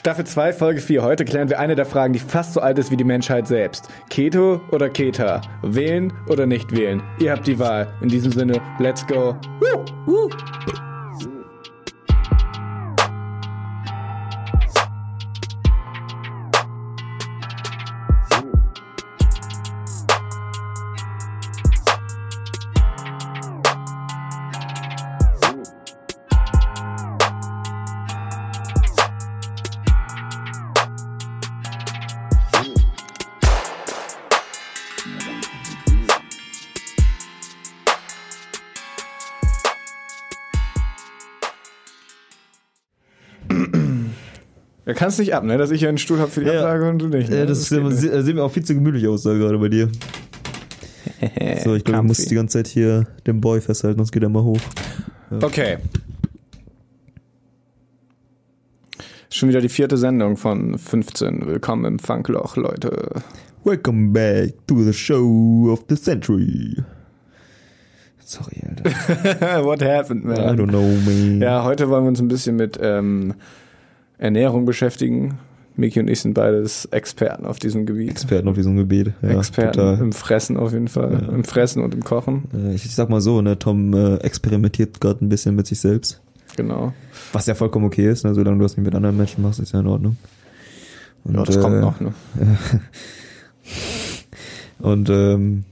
Staffel 2, Folge 4. Heute klären wir eine der Fragen, die fast so alt ist wie die Menschheit selbst. Keto oder Keta? Wählen oder nicht wählen? Ihr habt die Wahl. In diesem Sinne, let's go. Woo, woo. Kannst nicht ab, ne? Dass ich hier einen Stuhl habe für die Ja. Ablage und du nicht. Ne? Ja, das, geht ist, äh, sieht mir auch viel zu gemütlich aus da gerade bei dir. So, ich glaube, ich muss die ganze Zeit hier den Boy festhalten, sonst geht er mal hoch. Okay. Schon wieder die vierte Sendung von 15. Willkommen im Funkloch, Leute. Welcome back to the show of the century. Sorry, Alter. What happened, I man? don't know, man. Ja, heute wollen wir uns ein bisschen mit ähm, Ernährung beschäftigen. Miki und ich sind beides Experten auf diesem Gebiet. Experten auf diesem Gebiet. Ja, Experten total. im Fressen auf jeden Fall. Im Fressen und im Kochen. Äh, Ich sag mal so, ne, Tom äh, experimentiert gerade ein bisschen mit sich selbst. Genau. Was ja vollkommen okay ist, ne, solange du das nicht mit anderen Menschen machst, ist ja in Ordnung. Und, Ja, das kommt äh, noch, ne? Und ähm,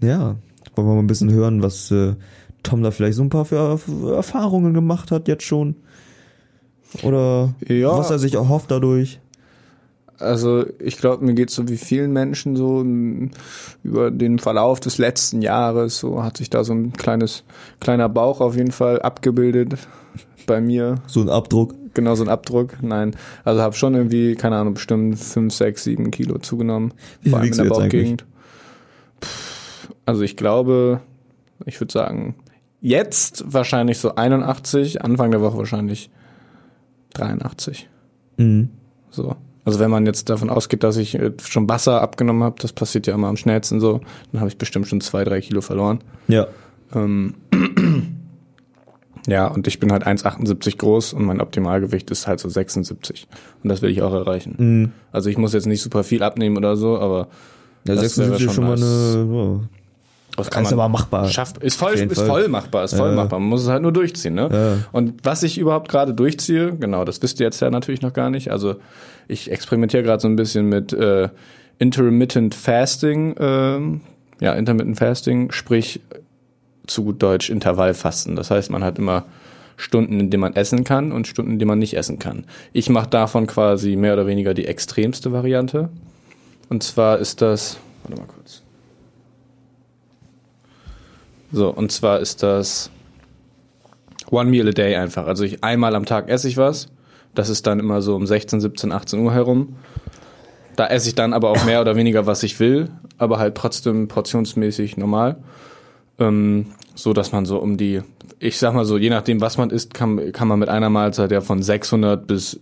ja, wollen wir mal ein bisschen hören, was äh, Tom da vielleicht so ein paar für Erfahrungen gemacht hat jetzt schon. Oder Ja. was er sich erhofft dadurch. Also ich glaube, mir geht so wie vielen Menschen so über den Verlauf des letzten Jahres, so hat sich da so ein kleines, kleiner Bauch auf jeden Fall abgebildet bei mir. So ein Abdruck. Genau so ein Abdruck. Nein, also habe schon irgendwie, keine Ahnung, bestimmt 5, 6, 7 Kilo zugenommen. Wie vor allem in der Bauchgegend. Also ich glaube, ich würde sagen, jetzt wahrscheinlich so 81, Anfang der Woche wahrscheinlich 83. Mhm. So. Also wenn man jetzt davon ausgeht, dass ich äh, schon Wasser abgenommen habe, das passiert ja immer am schnellsten so, dann habe ich bestimmt schon zwei, drei Kilo verloren. Ja. Ähm, ja, und ich bin halt 1,78 groß und mein Optimalgewicht ist halt so 76. Und das will ich auch erreichen. Mhm. Also ich muss jetzt nicht super viel abnehmen oder so, aber Ja, Das 76 wäre ist schon mal schon eine. Das Ist aber machbar. Schafft, ist voll, ist Fall. voll machbar, ist voll Ja. machbar. Man muss es halt nur durchziehen, ne? Ja. Und was ich überhaupt gerade durchziehe, genau, das wisst ihr jetzt ja natürlich noch gar nicht. Also ich experimentiere gerade so ein bisschen mit äh, Intermittent Fasting, ähm, ja, Intermittent Fasting, sprich zu gut Deutsch Intervallfasten. Das heißt, man hat immer Stunden, in denen man essen kann und Stunden, in denen man nicht essen kann. Ich mache davon quasi mehr oder weniger die extremste Variante. Und zwar ist das, warte mal kurz. So, und zwar ist das One Meal a Day einfach. Also ich einmal am Tag esse ich was. Das ist dann immer so um 16, 17, 18 Uhr herum. Da esse ich dann aber auch mehr oder weniger, was ich will, aber halt trotzdem portionsmäßig normal. Ähm, so dass man so um die, ich sag mal so, je nachdem, was man isst, kann, kann man mit einer Mahlzeit ja von 600 bis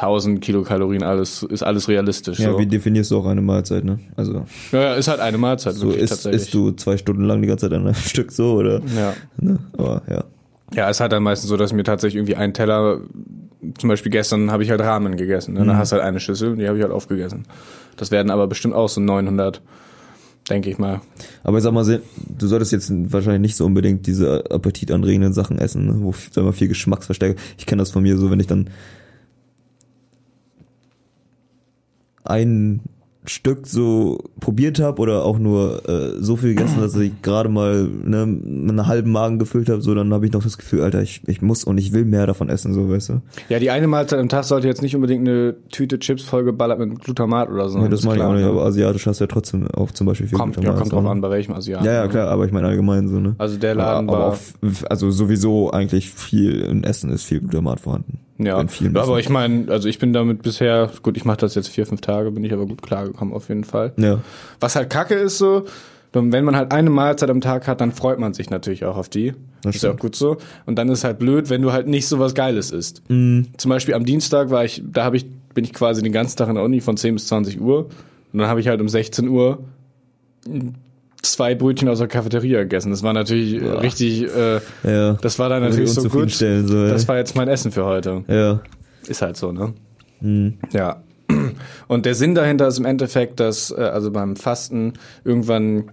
1000 Kilokalorien alles, ist alles realistisch. Ja, so. wie definierst du auch eine Mahlzeit, ne? Also, ja, ja, ist halt eine Mahlzeit, so wirklich isst, tatsächlich. isst du zwei Stunden lang die ganze Zeit an einem Stück so, oder? ja. Ne? Aber ja. Ja, es hat dann meistens so, dass mir tatsächlich irgendwie ein Teller, zum Beispiel gestern habe ich halt Ramen gegessen. Ne? Dann hast du halt eine Schüssel die habe ich halt aufgegessen. Das werden aber bestimmt auch so 900, denke ich mal. Aber ich sag mal, du solltest jetzt wahrscheinlich nicht so unbedingt diese appetitanregenden Sachen essen, ne? wo sag mal, viel Geschmacksverstärker. Ich kenne das von mir so, wenn ich dann ein Stück so probiert habe oder auch nur äh, so viel gegessen, dass ich gerade mal ne, einen halben Magen gefüllt habe, so dann habe ich noch das Gefühl, Alter, ich, ich muss und ich will mehr davon essen, so weißt du. Ja, die eine Mahlzeit am Tag sollte jetzt nicht unbedingt eine Tüte Chips vollgeballert mit Glutamat oder so. Ja, das ist meine ich auch nicht, ne? aber asiatisch hast du ja trotzdem auch zum Beispiel viel Kommt, ja, Glutamat kommt drauf an, bei welchem Asiaten. Ja, ja, klar, aber ich meine allgemein so, ne? Also der Laden aber, aber war- auch, also sowieso eigentlich viel in Essen ist viel Glutamat vorhanden. Ja, aber ich meine, also ich bin damit bisher, gut, ich mache das jetzt vier, fünf Tage, bin ich aber gut klargekommen auf jeden Fall. Ja. Was halt kacke ist so, wenn man halt eine Mahlzeit am Tag hat, dann freut man sich natürlich auch auf die. Das ist ja auch gut so. Und dann ist halt blöd, wenn du halt nicht so was Geiles isst. Mhm. Zum Beispiel am Dienstag war ich, da habe ich, bin ich quasi den ganzen Tag in der Uni von 10 bis 20 Uhr. Und dann habe ich halt um 16 Uhr zwei Brötchen aus der Cafeteria gegessen. Das war natürlich äh, richtig, äh, Ja. das war dann natürlich so gut. so. Das war jetzt mein Essen für heute. Ja. Ist halt so, ne? Ja. Und der Sinn dahinter ist im Endeffekt, dass äh, also beim Fasten irgendwann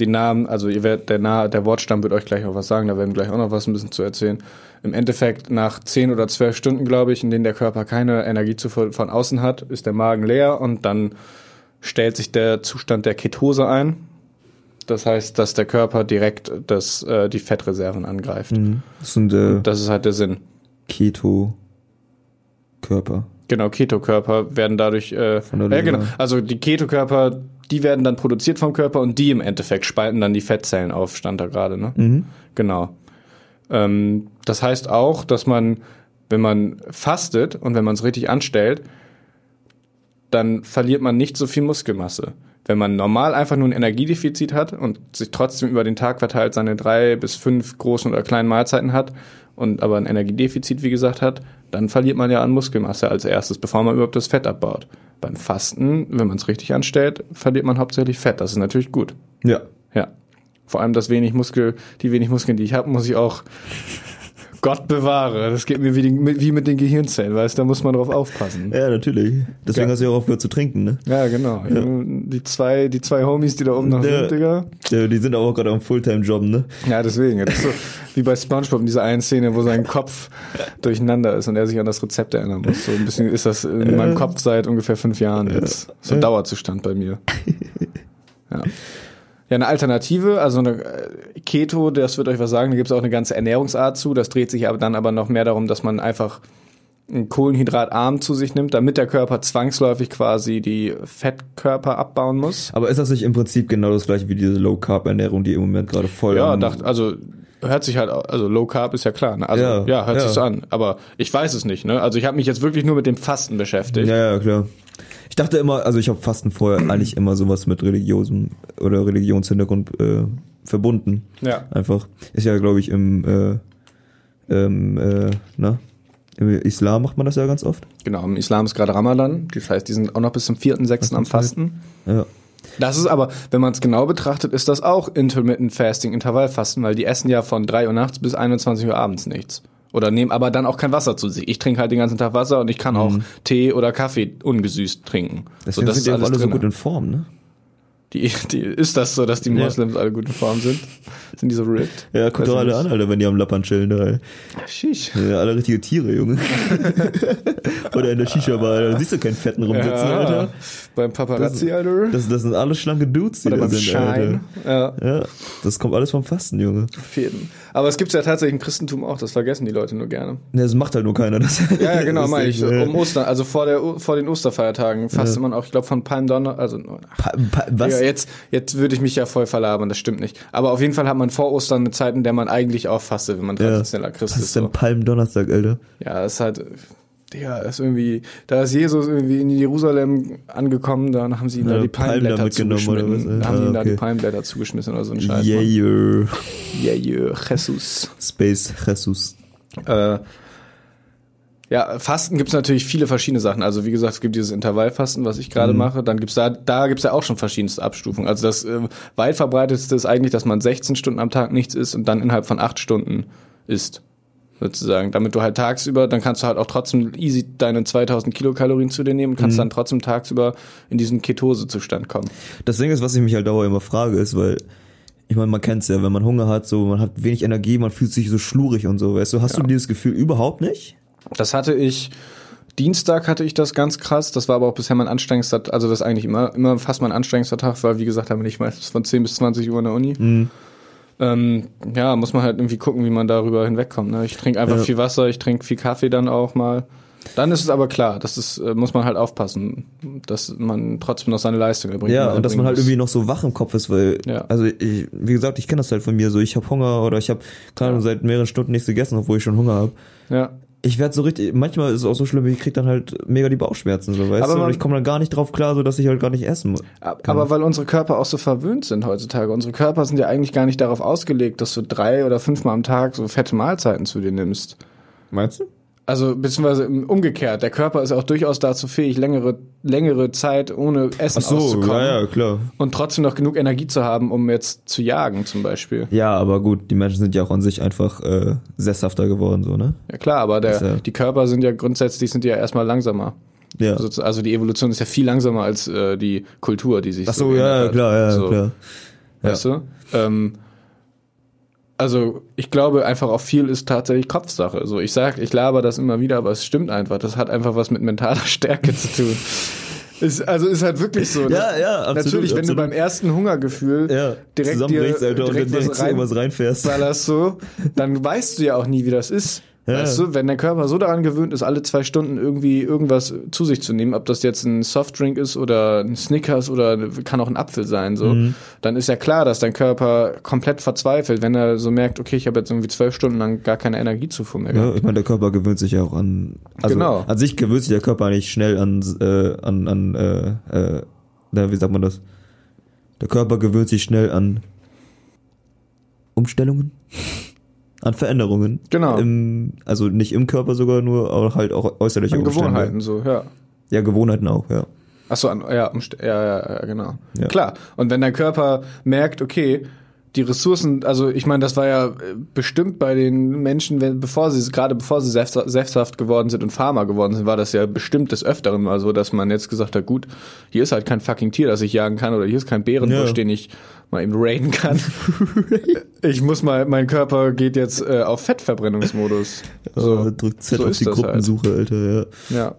den Namen, also ihr werdet, der, Na der Wortstamm wird euch gleich auch was sagen, da werden wir gleich auch noch was ein bisschen zu erzählen. Im Endeffekt nach 10 oder 12 Stunden, glaube ich, in denen der Körper keine Energie zu, von außen hat, ist der Magen leer und dann stellt sich der Zustand der Ketose ein. Das heißt, dass der Körper direkt das, äh, die Fettreserven angreift. Das sind äh, Das ist halt der Sinn. Keto-Körper. Genau, Ketokörper werden dadurch, äh, Von der ja, Leber. genau. Also die Ketokörper, die werden dann produziert vom Körper und die im Endeffekt spalten dann die Fettzellen auf, stand da gerade, ne? Mhm. Genau. Ähm, das heißt auch, dass man, wenn man fastet und wenn man es richtig anstellt, dann verliert man nicht so viel Muskelmasse. Wenn man normal einfach nur ein Energiedefizit hat und sich trotzdem über den Tag verteilt seine drei bis fünf großen oder kleinen Mahlzeiten hat und aber ein Energiedefizit, wie gesagt, hat, dann verliert man ja an Muskelmasse als erstes, bevor man überhaupt das Fett abbaut. Beim Fasten, wenn man es richtig anstellt, verliert man hauptsächlich Fett. Das ist natürlich gut. Ja. Ja. Vor allem das wenig Muskel, die wenig Muskeln, die ich habe, muss ich auch Gott bewahre. Das geht mir wie, die, wie mit den Gehirnzellen, weißt du, da muss man drauf aufpassen. Ja, natürlich. Deswegen Ja. hast du ja auch aufgehört zu trinken, ne? Ja, genau. Die zwei, die zwei Homies, die da oben noch Ja. sind, Digga. Ja, die sind aber auch gerade am Fulltime-Job, ne? Ja, deswegen. Das ist so wie bei Spongebob in dieser einen Szene, wo sein Kopf durcheinander ist und er sich an das Rezept erinnern muss. So ein bisschen ist das in meinem Kopf seit ungefähr fünf Jahren jetzt. So ein Dauerzustand bei mir. Ja. Ja, eine Alternative, also eine äh, Keto, das wird euch was sagen, da gibt es auch eine ganze Ernährungsart zu. Das dreht sich aber dann aber noch mehr darum, dass man einfach Kohlenhydratarm zu sich nimmt, damit der Körper zwangsläufig quasi die Fettkörper abbauen muss. Aber ist das nicht im Prinzip genau das gleiche wie diese Low-Carb-Ernährung, die im Moment gerade voll Ja, am- dacht, also hört sich halt, also Low Carb ist ja klar, ne? Also ja, Ja, hört ja. sich so an. Aber ich weiß es nicht, ne? Also ich habe mich jetzt wirklich nur mit dem Fasten beschäftigt. Ja, ja, klar. Ich dachte immer, also ich habe Fasten vorher eigentlich immer sowas mit religiösem oder Religionshintergrund äh, verbunden. Ja. Einfach. Ist ja, glaube ich, im, äh, ähm, äh, na? Im Islam macht man das ja ganz oft. Genau, im Islam ist gerade Ramadan. Das heißt, die sind auch noch bis zum 4.6. am Fasten. Ja. Das ist aber, wenn man es genau betrachtet, ist das auch Intermittent Fasting, Intervallfasten, weil die essen ja von 3 Uhr nachts bis 21 Uhr abends nichts. Oder nehmen aber dann auch kein Wasser zu sich. Ich trinke halt den ganzen Tag Wasser und ich kann auch Tee oder Kaffee ungesüßt trinken. Deswegen das sind die auch alle so drinne. gut in Form, ne? Die, die, ist das so, dass die Ja. Moslems alle gut in Form sind? Sind die so ripped? Ja, guck doch alle an, Alter, wenn die am Lappern chillen, da. Sheesh. Ja, alle richtige Tiere, Junge. Oder in der Shisha-Bar, da siehst du keinen Fetten rumsitzen, Alter. Beim Paparazzi, Alter. Das, das sind alles schlanke Dudes, die Oder da sind, Schein. Ja, Alter. Ja, das kommt alles vom Fasten, Junge. auf jeden. Aber es gibt ja tatsächlich im Christentum auch, das vergessen die Leute nur gerne. Ja, das macht halt nur keiner. Das, Ja, ja, genau, das meine ich. ist, äh, Um Ostern, also vor, der, vor den Osterfeiertagen fastet man auch, ich glaube, von Palmdonner, also Pa, pa, was? Ja, jetzt, jetzt würde ich mich ja voll verlabern, das stimmt nicht. Aber auf jeden Fall hat man vor Ostern eine Zeit, in der man eigentlich auch fastet, wenn man Ja. traditioneller Christ Was ist. ist denn So. Palmdonnerstag, Alter? Ja, es ist halt, ja, ist irgendwie, da ist Jesus irgendwie in Jerusalem angekommen, dann haben sie ihm da Ja, die da Palmblätter mitgenommen oder zugeschnitten. was? Da haben sie Ah, ihm da die okay. Palmblätter zugeschmissen oder so ein Scheiß. Yeah, yeah. Yeah, yeah, Jesus. Space Jesus. Äh, ja, Fasten gibt's natürlich viele verschiedene Sachen. Also wie gesagt, es gibt dieses Intervallfasten, was ich Mhm. gerade mache. Dann gibt's da, da gibt's ja auch schon verschiedenste Abstufungen. Also das äh, weit verbreitetste ist eigentlich, dass man 16 Stunden am Tag nichts isst und dann innerhalb von 8 Stunden isst. Sozusagen. Damit du halt tagsüber, dann kannst du halt auch trotzdem easy deine 2000 Kilokalorien zu dir nehmen und Mhm. kannst dann trotzdem tagsüber in diesen Ketosezustand kommen. Das Ding ist, was ich mich halt dauernd immer frage, ist, weil ich meine, man kennt's ja, wenn man Hunger hat, so man hat wenig Energie, man fühlt sich so schlurig und so, weißt du? Hast du dieses Gefühl überhaupt nicht? Das hatte ich, Dienstag hatte ich das ganz krass, das war aber auch bisher mein anstrengendster, also das ist eigentlich immer, immer fast mein anstrengendster Tag, weil wie gesagt, da bin ich meistens von 10 bis 20 Uhr in der Uni. Mhm. Ähm, ja, muss man halt irgendwie gucken, wie man darüber hinwegkommt. Ne? Ich trinke einfach Ja. viel Wasser, ich trinke viel Kaffee dann auch mal. Dann ist es aber klar, das ist, äh, muss man halt aufpassen, dass man trotzdem noch seine Leistung erbringt. Ja, und dass man halt irgendwie noch so wach im Kopf ist, weil, Ja. also ich, wie gesagt, ich kenne das halt von mir so, ich habe Hunger oder ich habe keine Ahnung, seit mehreren Stunden nichts gegessen, obwohl ich schon Hunger habe. Ja. Ich werde so richtig, manchmal ist es auch so schlimm, ich krieg dann halt mega die Bauchschmerzen, so, weißt Aber du, und ich komme dann gar nicht drauf klar, so dass ich halt gar nicht essen muss. Aber weil unsere Körper auch so verwöhnt sind heutzutage. Unsere Körper sind ja eigentlich gar nicht darauf ausgelegt, dass du drei oder fünfmal am Tag so fette Mahlzeiten zu dir nimmst. Meinst du? Also beziehungsweise umgekehrt, der Körper ist auch durchaus dazu fähig, längere, längere Zeit ohne Essen Ach so, auszukommen ja, ja, klar. und trotzdem noch genug Energie zu haben, um jetzt zu jagen zum Beispiel. Ja, aber gut, die Menschen sind ja auch an sich einfach äh, sesshafter geworden, so, ne? Ja klar, aber der, ja- die Körper sind ja grundsätzlich sind ja erstmal langsamer. Ja. Also, also die Evolution ist ja viel langsamer als äh, die Kultur, die sich Ach so, geändert ja, klar, ja, so, klar. Weißt du? Ähm, also ich glaube einfach auch viel ist tatsächlich Kopfsache. So ich sag, ich laber das immer wieder, aber es stimmt einfach. Das hat einfach was mit mentaler Stärke zu tun. Ist, also ist halt wirklich so. ne? Ja, ja, absolut, Natürlich, wenn absolut. du beim ersten Hungergefühl Ja, direkt dir direkt direkt was irgendwas reinfährst. ballerst so, dann weißt du ja auch nie, wie das ist. Ja. Weißt du, wenn der Körper so daran gewöhnt ist, alle zwei Stunden irgendwie irgendwas zu sich zu nehmen, ob das jetzt ein Softdrink ist oder ein Snickers oder kann auch ein Apfel sein, so, Mhm. dann ist ja klar, dass dein Körper komplett verzweifelt, wenn er so merkt, okay, ich habe jetzt irgendwie zwölf Stunden lang gar keine Energiezufuhr mehr gehabt. Ja, ich meine, der Körper gewöhnt sich ja auch an. Also Genau. An sich gewöhnt sich der Körper eigentlich schnell an, äh, an, an äh, äh, wie sagt man das? Der Körper gewöhnt sich schnell an Umstellungen, an Veränderungen. Genau. Im, also nicht im Körper sogar nur, aber halt auch äußerliche An Umstände. Gewohnheiten, so, ja. Ja, Gewohnheiten auch, ja. Ach so, an, ja, ja, ja, ja, genau. Ja. Klar. Und wenn dein Körper merkt, okay, die Ressourcen, also ich meine, das war ja äh, bestimmt bei den Menschen, wenn, bevor sie, gerade bevor sie selbst- selbsthaft geworden sind und Farmer geworden sind, war das ja bestimmt des Öfteren mal so, dass man jetzt gesagt hat, gut, hier ist halt kein fucking Tier, das ich jagen kann, oder hier ist kein Bärenbusch, Ja. den ich mal eben raiden kann. ich muss mal, mein Körper geht jetzt äh, auf Fettverbrennungsmodus. So, drückt Z so auf ist die halt. Gruppensuche, Alter, ja. Ja.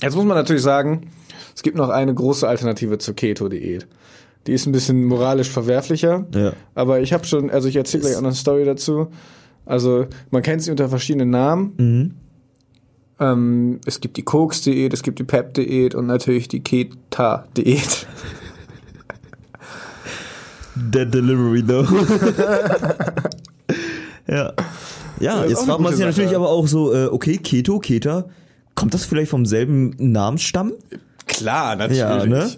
Jetzt muss man natürlich sagen, es gibt noch eine große Alternative zur Keto-Diät. Die ist ein bisschen moralisch verwerflicher. Ja. Aber ich habe schon, also ich erzähle gleich auch noch eine Story dazu. Also man kennt sie unter verschiedenen Namen. Mhm. Ähm, es gibt die Koks-Diät, es gibt die Pep-Diät und natürlich die Keta-Diät. Dead Delivery, though. ja. Ja, jetzt fragt man sich natürlich Sache. aber auch so, äh, okay, Keto, Keta, kommt das vielleicht vom selben Namensstamm? Klar, natürlich. Ja, ne?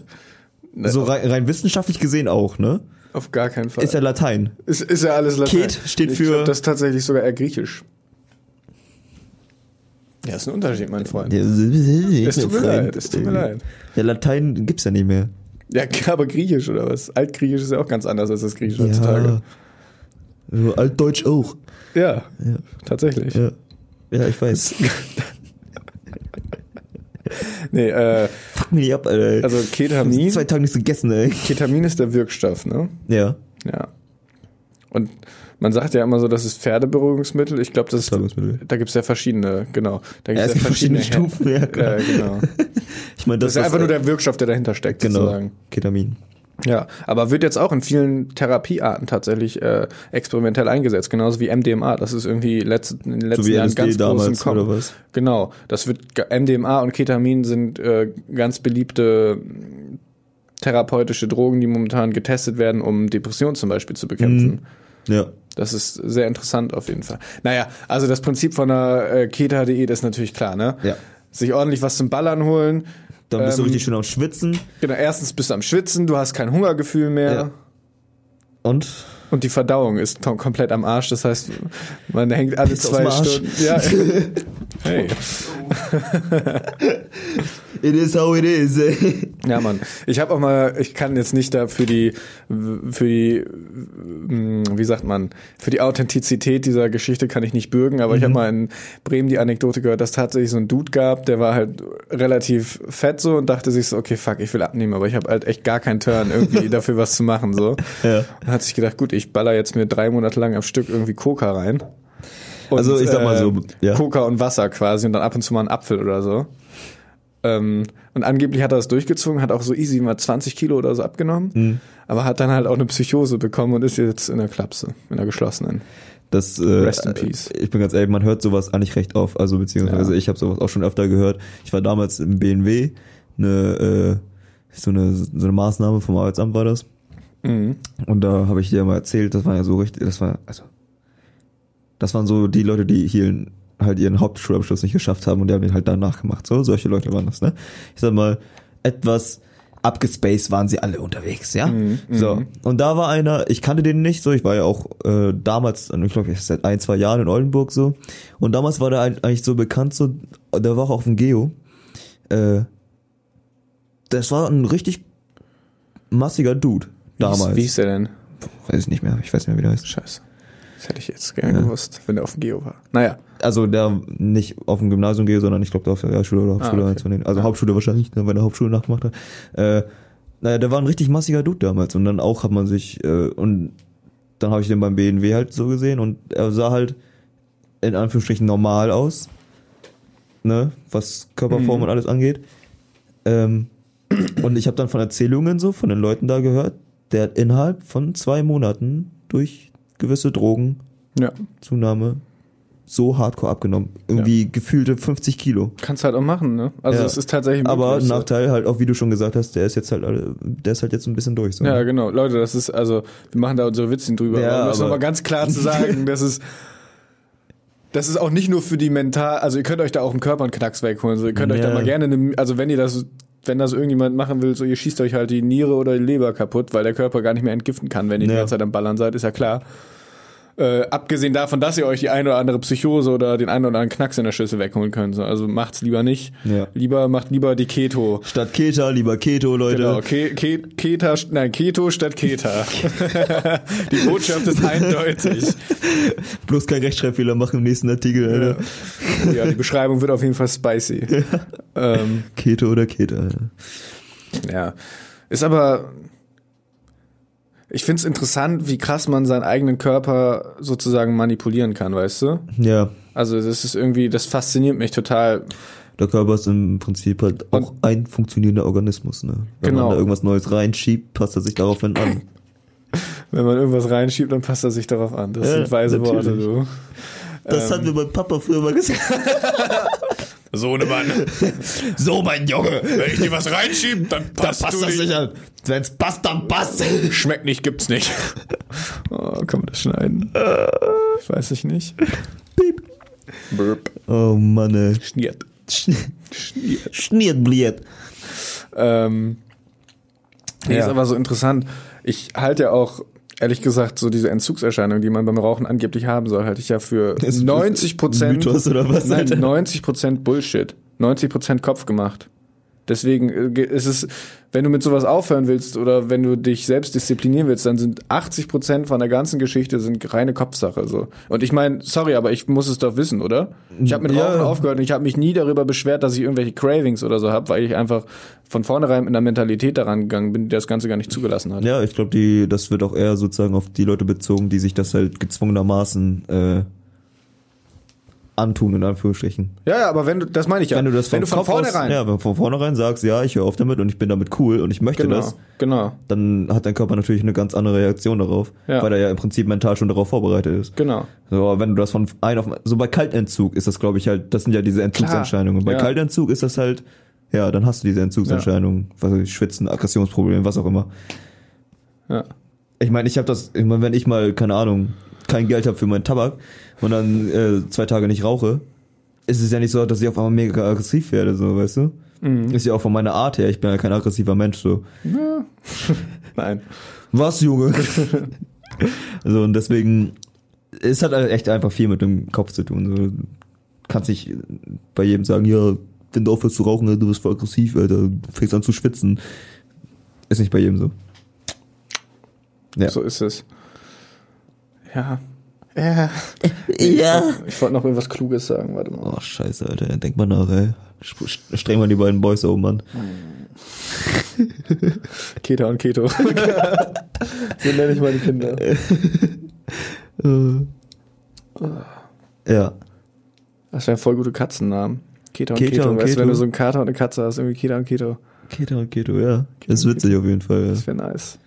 Ne, So rein, rein wissenschaftlich gesehen auch, ne? Auf gar keinen Fall. Ist ja Latein. ist, ist ja alles Latein. Ket steht ich für- Glaub, das ist tatsächlich sogar eher griechisch. Ja, ist ein Unterschied, mein Freund. Es Es tut mir leid, es tut mir leid. Ja, Latein gibt's ja nicht mehr. Ja, aber Griechisch oder was? Altgriechisch ist ja auch ganz anders als das Griechisch heutzutage. Ja. So Altdeutsch auch. Ja, tatsächlich. Ja. Ja, ich weiß. Nee, äh, Fuck mich nicht ab, Alter. also Ketamin, Zwei Tage nichts gegessen, ey. Ketamin ist der Wirkstoff, ne? Ja. Ja. Und man sagt ja immer so, das ist Pferdeberuhigungsmittel. Ich glaube, das ist, da gibt's ja verschiedene, genau. Da Ja, es gibt verschiedene Stufen, ja, klar. ja, genau. Ich meine, Das das, ist ja einfach nur der Wirkstoff, der dahinter steckt, genau. sozusagen. Ketamin. Ja, aber wird jetzt auch in vielen Therapiearten tatsächlich äh, experimentell eingesetzt, genauso wie MDMA. Das ist irgendwie letzt, in den letzten So Jahren ganz groß im damals, oder was? Genau, das wird MDMA und Ketamin sind äh, ganz beliebte mh, therapeutische Drogen, die momentan getestet werden, um Depressionen zum Beispiel zu bekämpfen. Ja. Das ist sehr interessant auf jeden Fall. Naja, also das Prinzip von einer äh, Keta-Diät ist natürlich klar, ne? Ja. Sich ordentlich was zum Ballern holen. Dann bist du Ähm, richtig schön am Schwitzen. Genau, erstens bist du am Schwitzen, du hast kein Hungergefühl mehr. Ja. Und? Und die Verdauung ist komplett am Arsch. Das heißt, man hängt alle aus zwei. Stunden. Ja. hey. It is how it is, ey. Ja, Mann. Ich habe auch mal, ich kann jetzt nicht da für die, für die, mm, wie sagt man, für die Authentizität dieser Geschichte kann ich nicht bürgen, aber ich habe mal in Bremen die Anekdote gehört, dass tatsächlich so ein Dude gab, der war halt relativ fett so und dachte sich so, okay, fuck, ich will abnehmen, aber ich habe halt echt gar keinen Turn irgendwie dafür was zu machen so. Ja. Dann hat sich gedacht, gut, ich baller jetzt mir drei Monate lang am Stück irgendwie Coca rein. Und, Also, ich sag mal so, ja. Coca und Wasser quasi und dann ab und zu mal einen Apfel oder so. Ähm, und angeblich hat er das durchgezogen, hat auch so easy mal 20 Kilo oder so abgenommen, Mhm. aber hat dann halt auch eine Psychose bekommen und ist jetzt in der Klapse, in der geschlossenen. Das, äh, Rest in peace. Ich bin ganz ehrlich, man hört sowas eigentlich recht oft. Also beziehungsweise Ja. ich habe sowas auch schon öfter gehört. Ich war damals im BNW, eine, äh, so eine so eine Maßnahme vom Arbeitsamt war das. Mhm. Und da habe ich dir mal erzählt, das war ja so richtig, das war, also, das waren so die Leute, die hier halt ihren Hauptschulabschluss nicht geschafft haben und die haben den halt danach gemacht. So, solche Leute waren das, ne? Ich sag mal, etwas abgespaced waren sie alle unterwegs, ja? so. Und da war einer, ich kannte den nicht, so, ich war ja auch äh, damals, ich glaube, seit ein, zwei Jahren in Oldenburg so. Und damals war der eigentlich so bekannt, so, der war auch auf dem Geo. Äh, das war ein richtig massiger Dude Wie ist- damals. Wie ist der denn? Weiß ich nicht mehr, ich weiß nicht mehr, wie der heißt. Scheiße. Das hätte ich jetzt gerne Ja. gewusst, wenn er auf dem Geo war. Naja. Also der nicht auf dem Gymnasium gehe, sondern ich glaube der auf der Realschule oder Hauptschule. Ah, okay. Also Hauptschule wahrscheinlich, ne, weil er Hauptschule nachgemacht hat. Äh, naja, der war ein richtig massiger Dude damals und dann auch hat man sich äh, und dann habe ich den beim BNW halt so gesehen und er sah halt in Anführungsstrichen normal aus, ne, was Körperform Mhm. und alles angeht. Ähm, und ich habe dann von Erzählungen so von den Leuten da gehört, der hat innerhalb von zwei Monaten durch gewisse Drogen Ja. Zunahme so hardcore abgenommen. Irgendwie gefühlte 50 Kilo. Kannst halt auch machen, ne? Also Ja. es ist tatsächlich Aber möglich, so. Nachteil halt auch, wie du schon gesagt hast, der ist jetzt halt, der ist halt jetzt ein bisschen durch. So. Ja, genau. Leute, das ist, also, wir machen da unsere Witzchen drüber, Ja, aber um das aber- nochmal ganz klar zu sagen, das ist, das ist auch nicht nur für die mental, also ihr könnt euch da auch im Körper einen Knacks wegholen, so, ihr könnt euch da Ja. mal gerne, also wenn ihr das, wenn das irgendjemand machen will, so ihr schießt euch halt die Niere oder die Leber kaputt, weil der Körper gar nicht mehr entgiften kann, wenn ihr die Ja. ganze Zeit am Ballern seid, ist ja klar. Äh, abgesehen davon, dass ihr euch die eine oder andere Psychose oder den einen oder anderen Knacks in der Schüssel wegholen könnt. So. Also macht's lieber nicht. Ja. Lieber, macht lieber die Keto. Statt Keta, lieber Keto, Leute. Genau, Ke Ke Keta, nein, Keto statt Keta. Die Botschaft ist eindeutig. Bloß kein Rechtschreibfehler machen im nächsten Artikel, Ja. Alter. ja, die Beschreibung wird auf jeden Fall spicy. Ähm, Keto oder Keta. Ja. Ist aber. Ich find's interessant, wie krass man seinen eigenen Körper sozusagen manipulieren kann, weißt du? Ja, Also, das ist irgendwie, das fasziniert mich total. der Körper ist im Prinzip halt auch ein funktionierender Organismus. Ne? Wenn Genau. man da irgendwas Neues reinschiebt, passt er sich daraufhin an. Wenn man irgendwas reinschiebt, dann passt er sich darauf an. Das Ja, sind weise Worte, natürlich. du. Das hat mir mein Papa früher mal gesagt. Sohnemann, So, mein Junge, wenn ich dir was reinschiebe, dann dann passt das nicht an. Wenn's passt, dann passt. Schmeckt nicht, gibt's nicht. Oh, kann man das schneiden? Weiß ich nicht. Piep. Burp. Oh Mann, ey. Schniert. Schniertbliet. Ähm, nee, Ja. ist aber so interessant. Ich halte ja auch, ehrlich gesagt, so diese Entzugserscheinungen, die man beim Rauchen angeblich haben soll, halte ich ja für Ist- 90 Prozent. Mythos oder was, Nein, Alter? 90 Prozent Bullshit. 90 Prozent Kopf gemacht. Deswegen äh, ist es, wenn du mit sowas aufhören willst oder wenn du dich selbst disziplinieren willst, dann sind 80 Prozent von der ganzen Geschichte sind reine Kopfsache so. Und ich meine, sorry, aber ich muss es doch wissen, oder? Ich habe mit Ja. Rauchen aufgehört und ich habe mich nie darüber beschwert, dass ich irgendwelche Cravings oder so habe, weil ich einfach von vornherein mit einer Mentalität daran gegangen bin, die das Ganze gar nicht zugelassen hat. Ja, ich glaube, die, das wird auch eher sozusagen auf die Leute bezogen, die sich das halt gezwungenermaßen äh, antun, in Anführungsstrichen. Ja, ja, aber wenn du, das meine ich ja. Wenn du das wenn du von vornherein, ja, wenn du von vornherein sagst, ja, ich höre auf damit und ich bin damit cool und ich möchte genau, das, genau, dann hat dein Körper natürlich eine ganz andere Reaktion darauf, Ja. weil er ja im Prinzip mental schon darauf vorbereitet ist. genau. So, aber wenn du das von ein auf so bei Kaltentzug ist das, glaube ich, halt, das sind ja diese Entzugserscheinungen. Bei ja. Kaltentzug ist das halt, ja, dann hast du diese Entzugserscheinungen, was weiß ich, Schwitzen, Aggressionsprobleme, was auch immer. Ja. Ich meine, ich habe das, ich mein, wenn ich mal, keine Ahnung, kein Geld habe für meinen Tabak und dann äh, zwei Tage nicht rauche, ist es ja nicht so, dass ich auf einmal mega aggressiv werde, so, weißt du? Mhm. Ist ja auch von meiner Art her, ich bin ja kein aggressiver Mensch, so. Nein. Was, Junge? also, und deswegen, es hat halt echt einfach viel mit dem Kopf zu tun. So. Kannst nicht bei jedem sagen, ja, wenn du aufhörst zu rauchen, du bist voll aggressiv, Alter, du fängst an zu schwitzen. Ist nicht bei jedem so. Ja. So ist es. Ja. Ja. Ja. Ich wollte noch irgendwas Kluges sagen, warte mal. Oh, scheiße, Alter. Denk mal nach, ey. Streng mal die beiden Boys da oben an. Keta und Keto. so nenne ich meine Kinder. Ja. Das wären voll gute Katzennamen. Keta und Keta Keto. und weißt du, Keto. wenn du so einen Kater und eine Katze hast, irgendwie Keta und Keto. Keto und Keto, ja. Das ist witzig auf jeden Fall. Ja. Das wäre nice.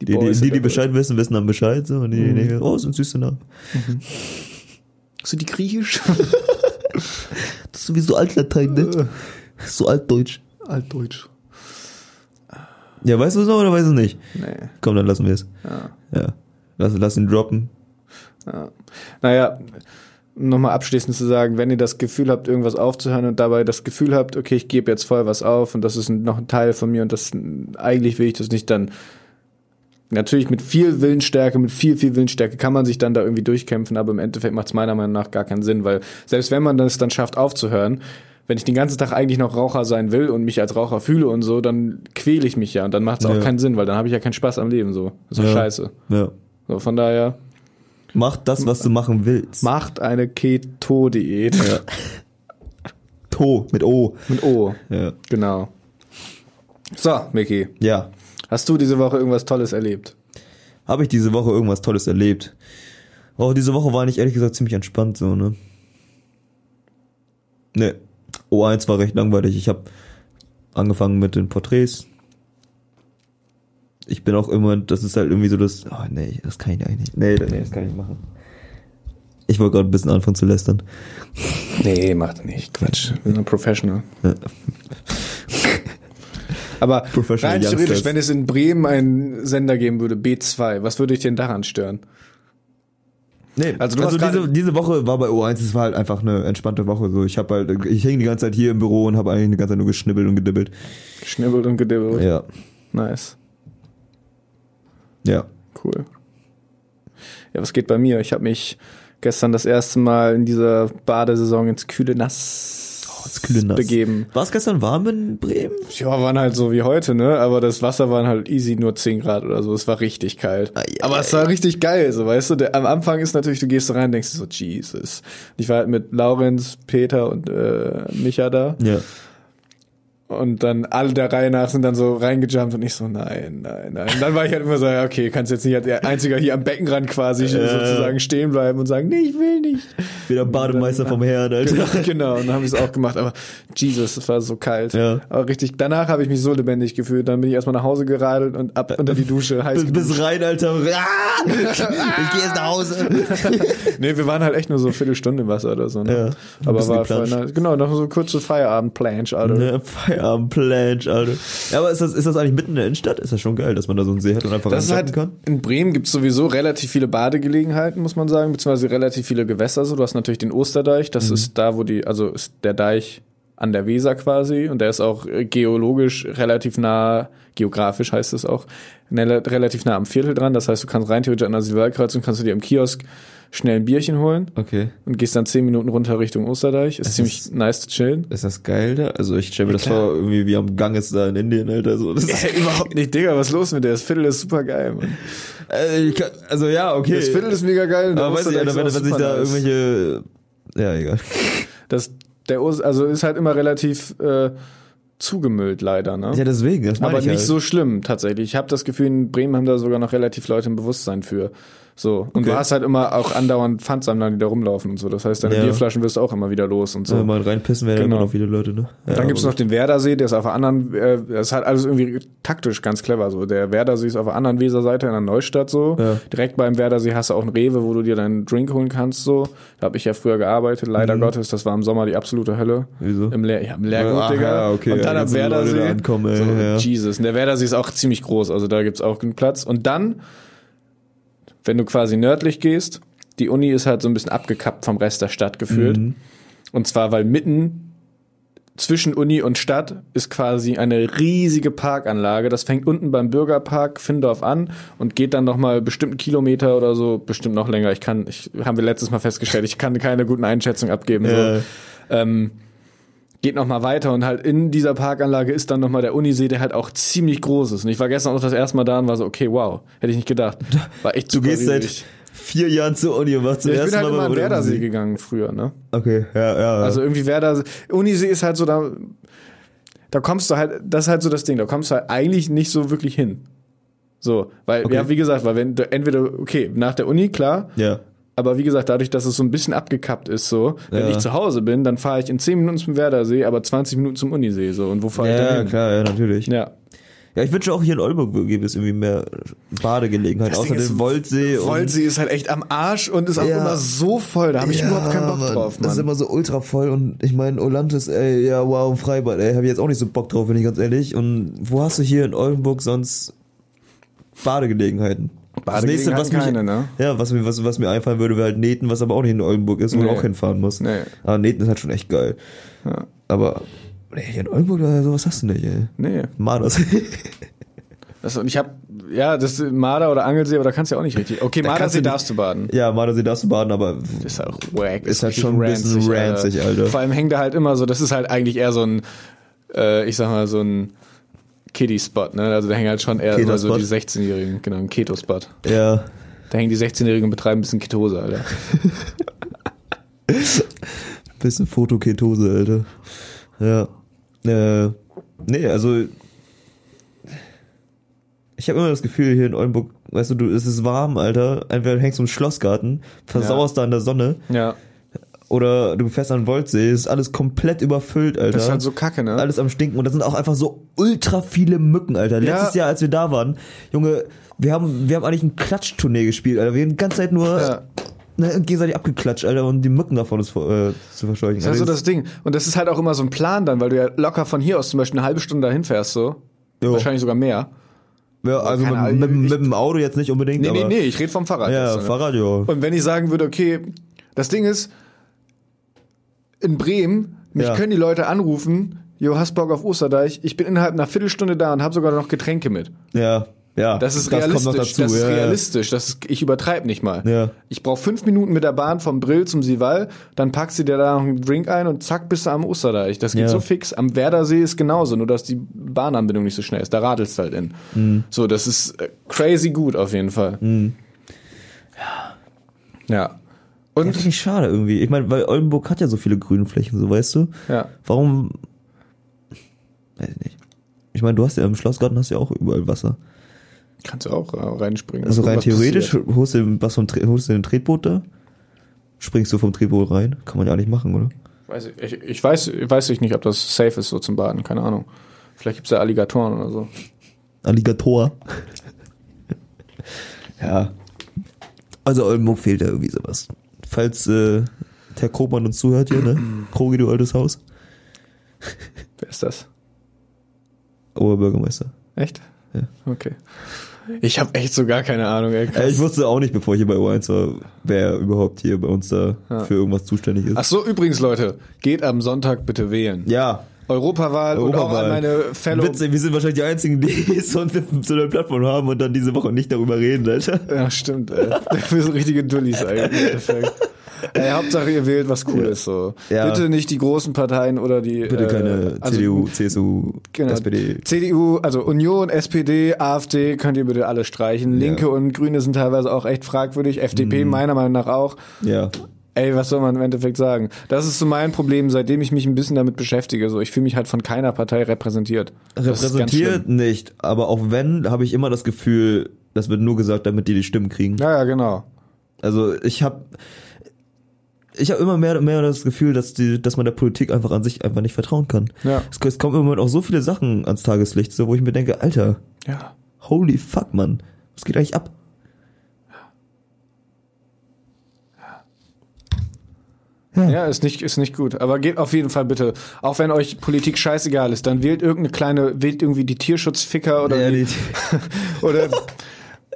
Die, die, Boys die, die sind Bescheid wissen, wissen dann Bescheid. So, und die, Mhm. denken, oh, sind süße Namen. Sind die griechisch? Das ist sowieso Altlatein, ne? So altdeutsch. Altdeutsch. Ja, weißt du es noch oder weißt du es nicht? Nee. Komm, dann lassen wir es. Ja. Ja. Lass, lass ihn droppen. Ja. Naja, nochmal abschließend zu sagen, wenn ihr das Gefühl habt, irgendwas aufzuhören und dabei das Gefühl habt, okay, ich gebe jetzt voll was auf und das ist noch ein Teil von mir und das eigentlich will ich das nicht, dann natürlich mit viel Willensstärke, mit viel, viel Willensstärke kann man sich dann da irgendwie durchkämpfen, aber im Endeffekt macht es meiner Meinung nach gar keinen Sinn, weil selbst wenn man das dann schafft aufzuhören, wenn ich den ganzen Tag eigentlich noch Raucher sein will und mich als Raucher fühle und so, dann quäle ich mich ja und dann macht es auch Ja. keinen Sinn, weil dann habe ich ja keinen Spaß am Leben so. Doch Ja. scheiße. Ja. So, von daher, Mach das, was du machen willst. Macht eine Keto-Diät. Ja. To mit O. Mit O. Ja. Genau. So, Micky. Ja. Hast du diese Woche irgendwas Tolles erlebt? Habe ich diese Woche irgendwas Tolles erlebt? Oh, diese Woche war nicht ehrlich gesagt ziemlich entspannt so, ne? Ne. O1 war recht langweilig. Ich habe angefangen mit den Porträts. Ich bin auch immer, das ist halt irgendwie so das, oh nee, das kann ich eigentlich nicht. Nee, nee, das kann ich nicht machen. Ich wollte gerade ein bisschen anfangen zu lästern. Nee, macht nicht. Quatsch. Wir sind Professional. Ja. Aber rein theoretisch, wenn es in Bremen einen Sender geben würde, B2, was würde dich denn daran stören? Nee, Also also, diese, diese Woche war bei O1, es war halt einfach eine entspannte Woche. So, ich habe halt, ich hing die ganze Zeit hier im Büro und habe eigentlich die ganze Zeit nur geschnibbelt und gedibbelt. Geschnibbelt und gedibbelt. Ja, Nice. ja. Cool. Ja, was geht bei mir? Ich habe mich gestern das erste Mal in dieser Badesaison ins kühle Nass, Nass. begeben. War es gestern warm in Bremen? Ja, waren halt so wie heute, ne? Aber das Wasser waren halt easy nur 10 Grad oder so. Es war richtig kalt. Ei, ei, Aber es war richtig geil, so weißt du. Der, am Anfang ist natürlich, du gehst rein, denkst du so, Jesus. Ich war halt mit Laurenz, Peter und äh, Micha da. Ja. Und dann alle der Reihe nach sind dann so reingejumpt und ich so, nein, nein, nein. Und dann war ich halt immer so, ja, okay, kannst jetzt nicht als der Einziger hier am Beckenrand quasi sozusagen stehen bleiben und sagen, nee, ich will nicht. Wieder Bademeister vom Herrn, Alter. Genau, genau. Und dann habe ich es auch gemacht. Aber Jesus, es war so kalt. Ja. Aber richtig, danach habe ich mich so lebendig gefühlt. Dann bin ich erstmal nach Hause geradelt und ab unter die Dusche heiß Bis, bis rein, Alter. Ah! Ich gehe jetzt nach Hause. Nee, wir waren halt echt nur so eine Viertelstunde im Wasser oder so. Ne? Ja, Aber war voll. Genau, noch so kurze Feierabend-Planche, Alter. Ne, Feierabend-Planche, Alter. Ja, aber ist das, ist das eigentlich mitten in der Innenstadt? Ist das schon geil, dass man da so einen See hat und einfach Das halt, kann? in Bremen gibt es sowieso relativ viele Badegelegenheiten, muss man sagen, beziehungsweise relativ viele Gewässer. So, du hast natürlich den Osterdeich, das ist da, wo die, also ist der Deich an der Weser quasi und der ist auch äh, geologisch relativ nah, geografisch heißt es auch, ne- relativ nah am Viertel dran. Das heißt, du kannst rein theoretisch an der Silberkreuzung, kannst du dir im Kiosk schnell ein Bierchen holen Okay. und gehst dann zehn Minuten runter Richtung Osterdeich. Ist Es ziemlich ist- nice zu chillen. Ist das geil da? Also ich stelle mir das klar. vor, irgendwie wie am Gang ist da in Indien, Alter. So. Das ist, Ey, überhaupt nicht, Digga, was ist los mit der? Das Viertel ist super geil, Mann. ich kann, also ja, okay. Das Viertel ist mega geil. aber weiß ich, Osterdeich Alter, wenn, ist wenn sich da nice. irgendwelche... Ja, egal. Das, der Os also ist halt immer relativ äh, zugemüllt leider, ne? Ja, deswegen, das Aber ich nicht halt. so schlimm tatsächlich. Ich habe das Gefühl, in Bremen haben da sogar noch relativ Leute ein Bewusstsein für. So. Und Okay. du hast halt immer auch andauernd Pfandsammler, die da rumlaufen und so. Das heißt, deine Ja. Bierflaschen wirst du auch immer wieder los und so. So. Mal reinpissen werden Genau. immer noch viele Leute, ne? Ja, dann gibt's noch den Werdersee, der ist auf der anderen, äh, das ist halt alles irgendwie taktisch ganz clever so. Der Werdersee ist auf der anderen Weserseite in der Neustadt so. Ja. Direkt beim Werdersee hast du auch einen Rewe, wo du dir deinen Drink holen kannst so. Da habe ich ja früher gearbeitet, leider Mhm. Gottes, das war im Sommer die absolute Hölle. Wieso? Im, Lehr ja, im Lehrgut, Ach, Digga. ja, okay, und dann ja, am Werdersee. da ankommen, ey, so, ja. Jesus. Und der Werdersee ist auch ziemlich groß, also da gibt's auch genug Platz. Und dann, wenn du quasi nördlich gehst, die Uni ist halt so ein bisschen abgekappt vom Rest der Stadt gefühlt. Mhm. Und zwar, weil mitten zwischen Uni und Stadt ist quasi eine riesige Parkanlage. Das fängt unten beim Bürgerpark Findorf an und geht dann nochmal bestimmten Kilometer oder so, bestimmt noch länger. Ich kann, ich, haben wir letztes Mal festgestellt, ich kann keine guten Einschätzungen abgeben. Ja. So. Ähm, geht noch mal weiter und halt in dieser Parkanlage ist dann noch mal der Unisee, der halt auch ziemlich groß ist. Und ich war gestern auch das erste Mal da und war so, okay, wow, hätte ich nicht gedacht. War echt Du super gehst seit riesig. vier Jahren zur Uni und warst zum Ja, ich bin ersten halt immer Mal an bei Werdersee Unisee. gegangen früher, ne? Okay, ja, ja. Also irgendwie Werder, Unisee ist halt so da, da kommst du halt, das ist halt so das Ding, da kommst du halt eigentlich nicht so wirklich hin. So, weil, Okay. ja, wie gesagt, weil wenn du entweder, okay, nach der Uni, klar, ja. Aber wie gesagt, dadurch, dass es so ein bisschen abgekappt ist, so, wenn Ja. ich zu Hause bin, dann fahre ich in 10 Minuten zum Werdersee, aber 20 Minuten zum Unisee, so, und wo fahre ich Ja, dann hin? klar, ja, natürlich. Ja. Ja. ich wünsche auch hier in Oldenburg gäbe es irgendwie mehr Badegelegenheiten, außer dem Woldsee. Woldsee ist halt echt am Arsch und ist auch Ja. immer so voll. Da habe ich Ja, überhaupt keinen Bock Mann, drauf, Das ist Mann. immer so ultra voll und ich meine, Olantis, ey, ja, wow, Freibad, ey, habe ich jetzt auch nicht so Bock drauf, bin ich ganz ehrlich. Und wo hast du hier in Oldenburg sonst Badegelegenheiten? Das nächste, was mich, keine, ne? Ja, was mir, was, was mir einfallen würde, wäre halt Neten, was aber auch nicht in Oldenburg ist, wo Nee. du auch hinfahren musst. Nee. Aber Neten ist halt schon echt geil. Ja. Aber, nee, hier in Oldenburg, da, sowas hast du nicht, ey. Nee. Maders. Das, und ich habe, ja, das ist Marder oder Angelsee, aber da kannst du ja auch nicht richtig. Okay, kannst Mardersee darfst du baden. ja, Madersee darfst du baden, aber ist auch wack. Ist halt schon ein bisschen ranzig, Alter. Vor allem hängt da halt immer so, das ist halt eigentlich eher so ein, äh, ich sag mal, so ein Kiddie-Spot, ne? Also da hängen halt schon eher immer so die 16-Jährigen, genau, ein Keto-Spot. ja, Da hängen die 16-Jährigen und betreiben ein bisschen Ketose, Alter. Bisschen Fotoketose, Alter. Ja. Äh, nee, also ich habe immer das Gefühl, hier in Oldenburg, weißt du, du, es ist warm, Alter. Entweder hängst du im Schlossgarten, versauerst da in der Sonne, Ja. Oder du fährst an den Woldsee, ist alles komplett überfüllt, Alter. Das ist halt so kacke, ne? alles am Stinken und da sind auch einfach so ultra viele Mücken, Alter. Ja. Letztes Jahr, als wir da waren, Junge, wir haben, wir haben eigentlich ein Klatschtournee gespielt, Alter. Wir haben die ganze Zeit nur Ja. ne, gegenseitig abgeklatscht, Alter, und die Mücken davon ist, äh, zu verscheuchen. Das ist halt so das Ding. Und das ist halt auch immer so ein Plan dann, weil du ja locker von hier aus zum Beispiel eine halbe Stunde dahin fährst, so. Jo. Wahrscheinlich sogar mehr. ja, also mit, keine Ahnung, mit, mit, dem Auto jetzt nicht unbedingt, Nee, nee, aber nee, ich rede vom Fahrrad. ja, jetzt, ne? Fahrrad, ja. Und wenn ich sagen würde, okay, das Ding ist, in Bremen, mich Ja. können die Leute anrufen, jo, hast Bock auf Osterdeich, ich bin innerhalb einer Viertelstunde da und habe sogar noch Getränke mit. Ja, ja. Das ist kommt realistisch. dazu. das ist ja, realistisch. Das ist, ich übertreibe nicht mal. Ja. Ich brauche fünf Minuten mit der Bahn vom Brill zum Sival, dann packst du dir da noch einen Drink ein und zack bist du am Osterdeich. Das geht Ja. so fix. Am Werdersee ist genauso, nur dass die Bahnanbindung nicht so schnell ist. Da radelst du halt in. Mhm. So, das ist äh, crazy gut auf jeden Fall. Ja. Ja. Ja, Und finde ich schade irgendwie. Ich meine, weil Oldenburg hat ja so viele Grünflächen, so weißt du. ja. Warum? Weiß ich nicht. Ich meine, du hast ja im Schlossgarten hast ja auch überall Wasser. Kannst du auch äh, reinspringen. Also rein theoretisch passiert. holst du was vom holst du ein Tretboot da, springst du vom Tretboot rein, kann man ja nicht machen, oder? Weiß ich, ich, ich weiß, weiß ich nicht, ob das safe ist so zum Baden. Keine Ahnung. Vielleicht gibt's da Alligatoren oder so. Alligator. ja. Also Oldenburg fehlt da irgendwie sowas. Falls äh, Herr Krogmann uns zuhört hier, ne? Krogi, du altes Haus. Wer ist das? Oberbürgermeister. Echt? Ja. Okay. Ich habe echt so gar keine Ahnung, ey. Äh, ich wusste auch nicht, bevor ich hier bei O1 war, wer überhaupt hier bei uns da Ja. für irgendwas zuständig ist. Ach so, übrigens, Leute, geht am Sonntag bitte wählen. Ja, Europawahl, und auch Europawahl. an meine Fellow. Witzig, wir sind wahrscheinlich die einzigen, die so eine, so eine Plattform haben und dann diese Woche nicht darüber reden, Alter. Ja, stimmt, ey. Wir sind richtige Dullis eigentlich. Endeffekt. Ey, Hauptsache ihr wählt was Cooles so. Ja. Bitte nicht die großen Parteien oder die. Bitte keine äh, also, CDU, CSU, Genau. SPD. CDU, also Union, SPD, AfD könnt ihr bitte alle streichen. Linke und Grüne sind teilweise auch echt fragwürdig. FDP Mhm. meiner Meinung nach auch. Ja. Ey, was soll man im Endeffekt sagen? Das ist so mein Problem, seitdem ich mich ein bisschen damit beschäftige. So, ich fühle mich halt von keiner Partei repräsentiert. Repräsentiert nicht, aber auch wenn, habe ich immer das Gefühl, das wird nur gesagt, damit die die Stimmen kriegen. Ja, ja, genau. Also ich habe ich habe immer mehr und mehr das Gefühl, dass die, dass man der Politik einfach an sich einfach nicht vertrauen kann. Ja. Es, es kommen im Moment auch so viele Sachen ans Tageslicht, so wo ich mir denke, Alter, Ja. holy fuck, Mann, was geht eigentlich ab? Ja, ist nicht, ist nicht gut. Aber geht auf jeden Fall bitte. Auch wenn euch Politik scheißegal ist, dann wählt irgendeine kleine, wählt irgendwie die Tierschutzficker oder, Ja, die, oder,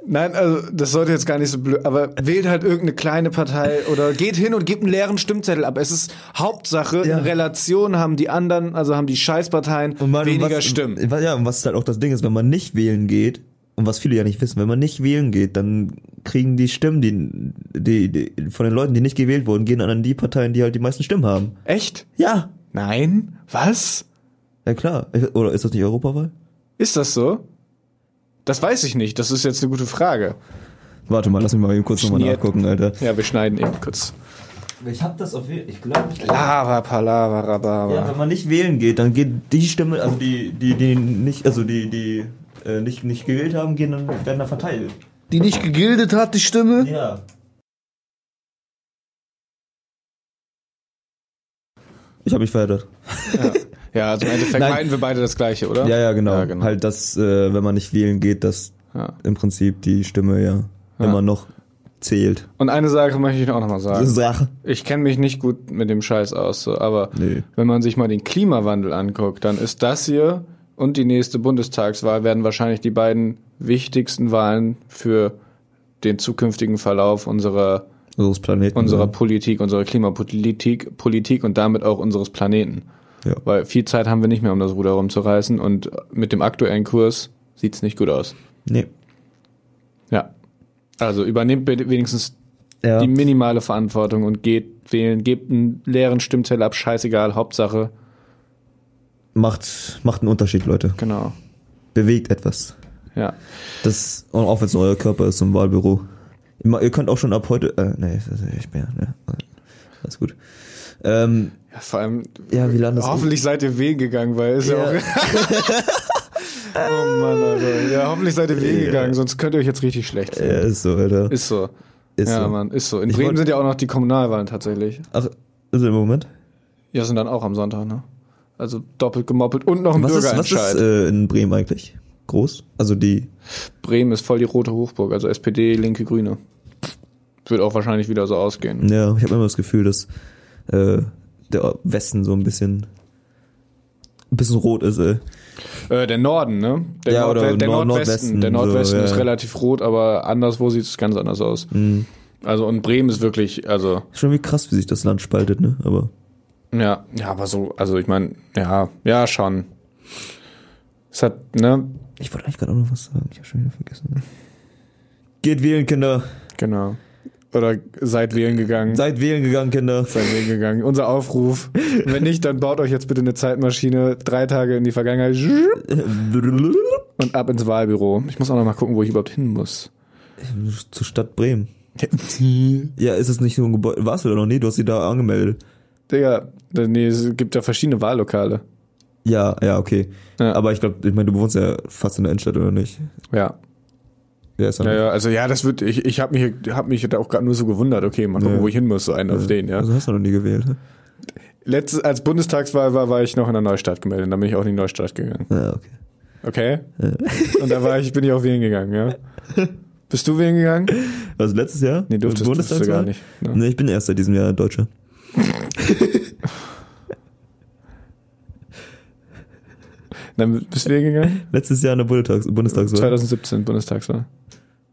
nein, also, das sollte jetzt gar nicht so blöd, aber wählt halt irgendeine kleine Partei oder geht hin und gebt einen leeren Stimmzettel ab. Es ist Hauptsache, Ja. in Relation haben die anderen, also haben die Scheißparteien weniger was, Stimmen. Ja, und was halt auch das Ding ist, wenn man nicht wählen geht, und was viele ja nicht wissen, wenn man nicht wählen geht, dann kriegen die Stimmen, die, die, die von den Leuten, die nicht gewählt wurden, gehen an die Parteien, die halt die meisten Stimmen haben. Echt? Ja, Nein? Was? ja klar. Oder ist das nicht Europawahl? Ist das so? Das weiß ich nicht. Das ist jetzt eine gute Frage. Warte mal, lass mich mal eben kurz nochmal nachgucken, Alter. Ja, wir schneiden eben kurz. Ich hab das auf ich glaube, Lava, Palava, Rhabarber. Ja, wenn man nicht wählen geht, dann geht die Stimme, also die, die, die nicht, also die, die äh, nicht, nicht gewählt haben, gehen dann, werden dann verteilt. Die nicht gegildet hat, die Stimme? Ja. Ich habe mich verheddert. Ja, also im Endeffekt Nein. meinen wir beide das Gleiche, oder? Ja, ja, genau. Ja, genau. Halt, dass, äh, wenn man nicht wählen geht, dass Ja. im Prinzip die Stimme ja, Ja. immer noch zählt. Und eine Sache möchte ich auch nochmal sagen. Sache. Ich kenne mich nicht gut mit dem Scheiß aus, so, aber Nee. wenn man sich mal den Klimawandel anguckt, dann ist das hier und die nächste Bundestagswahl werden wahrscheinlich die beiden wichtigsten Wahlen für den zukünftigen Verlauf unserer, Unseres Planeten. unserer Politik, unserer Klimapolitik Politik und damit auch unseres Planeten. Ja. Weil viel Zeit haben wir nicht mehr, um das Ruder rumzureißen und mit dem aktuellen Kurs sieht's nicht gut aus. Nee. Ja. Also übernehmt wenigstens Ja. die minimale Verantwortung und geht wählen, gebt einen leeren Stimmzettel ab, scheißegal, Hauptsache, macht, macht einen Unterschied, Leute. genau. Bewegt etwas. Ja. Das, und auch wenn es euer Körper ist, zum Wahlbüro. Ihr könnt auch schon ab heute, äh, nee, ist echt mehr, ne? Alles gut. Ähm, Ja, vor allem, Ja, wie lange das- hoffentlich seid ihr wählen gegangen, weil ist ja, Ja. auch. oh Mann, Alter. Ja, hoffentlich seid ihr wählen Ja. gegangen, sonst könnt ihr euch jetzt richtig schlecht ja, fühlen. ist so, Alter. Ist so. Ist ja, so. Mann, ist so. In Ich Bremen sind ja auch noch die Kommunalwahlen tatsächlich. Ach, ist im Moment? Ja, sind dann auch am Sonntag, ne? Also doppelt gemoppelt und noch ein Was ist, was Bürgerentscheid. ist äh, in Bremen eigentlich? Groß? Also die, Bremen ist voll die rote Hochburg, also SPD, Linke, Grüne. Wird auch wahrscheinlich wieder so ausgehen. ja, ich habe immer das Gefühl, dass äh, der Westen so ein bisschen ein bisschen rot ist, ey. Äh, der Norden, ne? Der, Ja, oder der Nord- Nordwesten. Nordwesten, Der Nordwesten so, ist ja. relativ rot, aber anderswo sieht es ganz anders aus. Mhm. Also und Bremen ist wirklich, also Schon wie krass, wie sich das Land spaltet, ne? Aber ja, ja, aber so, also ich meine, ja, ja schon. Es hat, ne, ich wollte eigentlich gerade auch noch was sagen, ich habe schon wieder vergessen. Geht wählen, Kinder. genau. Oder seid wählen gegangen. Seid wählen gegangen, Kinder. Seid wählen gegangen. Unser Aufruf. Wenn nicht, dann baut euch jetzt bitte eine Zeitmaschine, drei Tage in die Vergangenheit und ab ins Wahlbüro. Ich muss auch noch mal gucken, wo ich überhaupt hin muss. Zur Stadt Bremen. Ja, ist es nicht so ein Gebäude? Warst du da noch nie? Du hast sie da angemeldet. Digga, nee, es gibt ja verschiedene Wahllokale. Ja, ja, okay. Ja. Aber ich glaube, ich meine, du wohnst ja fast in der Innenstadt, oder nicht? Ja. Ja, ist Ja, ja, also ja, das wird, ich, ich habe mich, hab mich da auch gerade nur so gewundert, okay, mal gucken, Ja. wo ich hin muss, so einen auf den, ja. Also hast du noch nie gewählt. ne? Letztes, als Bundestagswahl war, war ich noch in der Neustadt gemeldet, dann bin ich auch in die Neustadt gegangen. Ja, okay. Okay? Und da war ich, bin ich auch wählen gegangen, ja. Bist du wählen gegangen? Was, letztes Jahr? Nee, durftest, durftest du gar nicht. Ne? Nee, ich bin erst seit diesem Jahr Deutscher. Dann bist du gegangen? Letztes Jahr in der Bundestags Bundestagswahl. 2017 Bundestagswahl.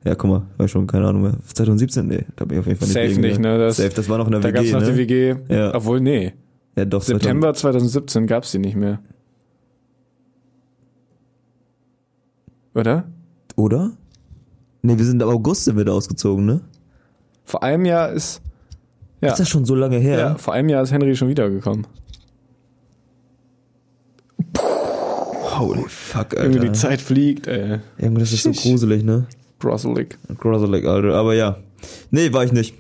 Ja, guck mal, war schon, keine Ahnung mehr. 2017? Nee, da bin ich auf jeden Fall nicht Safe nicht, ne? Das- Safe, das war noch in der Da WG, gab's noch ne? die WG. Ja. Obwohl, nee. Ja, doch, September 2017 gab's die nicht mehr. Oder? 2000. Oder? Nee, wir sind im August sind wir da ausgezogen, ne? Vor einem Jahr ist, ja, Ist das schon so lange her? ja, vor einem Jahr ist Henry schon wiedergekommen. Holy fuck, Irgendwie Alter. die Zeit fliegt, ey. Irgendwie, das ist so gruselig, ne? Gruselig. Gruselig, Alter. Aber ja. Nee, war ich nicht.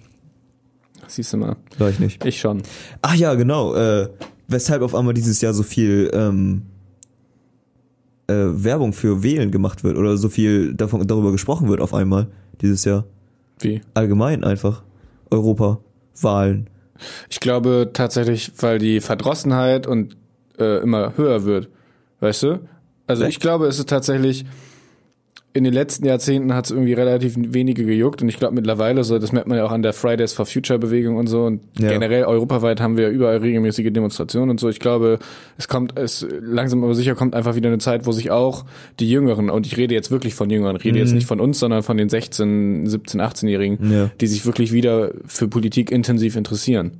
Siehst du mal. War ich nicht. Ich schon. Ach ja, genau. Äh, weshalb auf einmal dieses Jahr so viel ähm, äh, Werbung für Wählen gemacht wird oder so viel davon, darüber gesprochen wird auf einmal dieses Jahr. Wie? Allgemein einfach. Europa, Wahlen. Ich glaube tatsächlich, weil die Verdrossenheit und äh, immer höher wird. Weißt du? Also Echt? ich glaube, es ist tatsächlich, in den letzten Jahrzehnten hat es irgendwie relativ wenige gejuckt und ich glaube mittlerweile so, das merkt man ja auch an der Fridays for Future Bewegung und so und Ja. generell europaweit haben wir überall regelmäßige Demonstrationen und so. Ich glaube, es kommt, es langsam aber sicher kommt einfach wieder eine Zeit, wo sich auch die Jüngeren, und ich rede jetzt wirklich von Jüngeren, rede jetzt nicht von uns, sondern von den 16, 17, 18-Jährigen, Ja. die sich wirklich wieder für Politik intensiv interessieren.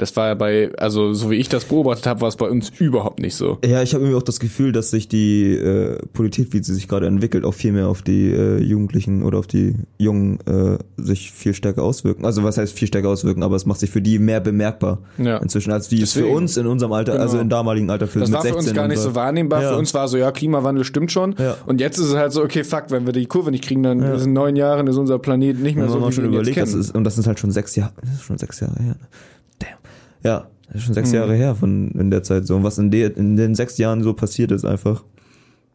Das war ja bei, also so wie ich das beobachtet habe, war es bei uns überhaupt nicht so. Ja, ich habe irgendwie auch das Gefühl, dass sich die äh, Politik, wie sie sich gerade entwickelt, auch viel mehr auf die äh, Jugendlichen oder auf die Jungen äh, sich viel stärker auswirken. Also was heißt viel stärker auswirken, aber es macht sich für die mehr bemerkbar Ja. inzwischen, als wie es für uns in unserem Alter, Genau. also im damaligen Alter für Das mit war für 16 uns gar nicht so wahrnehmbar. Ja. Für uns war so, ja, Klimawandel stimmt schon. Ja. Und jetzt ist es halt so, okay, fuck, wenn wir die Kurve nicht kriegen, dann Ja. in neun Jahren ist unser Planet nicht mehr so, wie schon wir ihn jetzt überlegt, das kennen. ist, und das ist halt schon sechs Jahre, das ist schon sechs Jahre her. ne? Ja, das ist schon sechs Mhm. Jahre her von in der Zeit so. Und was in, der, in den sechs Jahren so passiert ist einfach.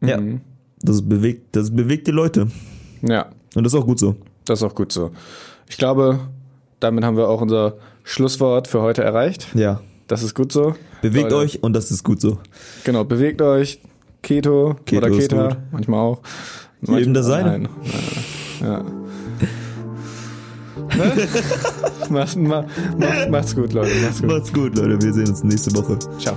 Ja, Mhm. das bewegt, das bewegt die Leute. Ja, Und das ist auch gut so. das ist auch gut so. Ich glaube, damit haben wir auch unser Schlusswort für heute erreicht. Ja. Das ist gut so. Bewegt Leute. euch und das ist gut so. Genau, bewegt euch. Keto, Keto oder Keta, manchmal auch. Jedem das Seine. Nein. Ja. Ne? Macht's, ma, ma, macht's gut, Leute. Macht's gut. Macht's gut, Leute. Wir sehen uns nächste Woche. Ciao.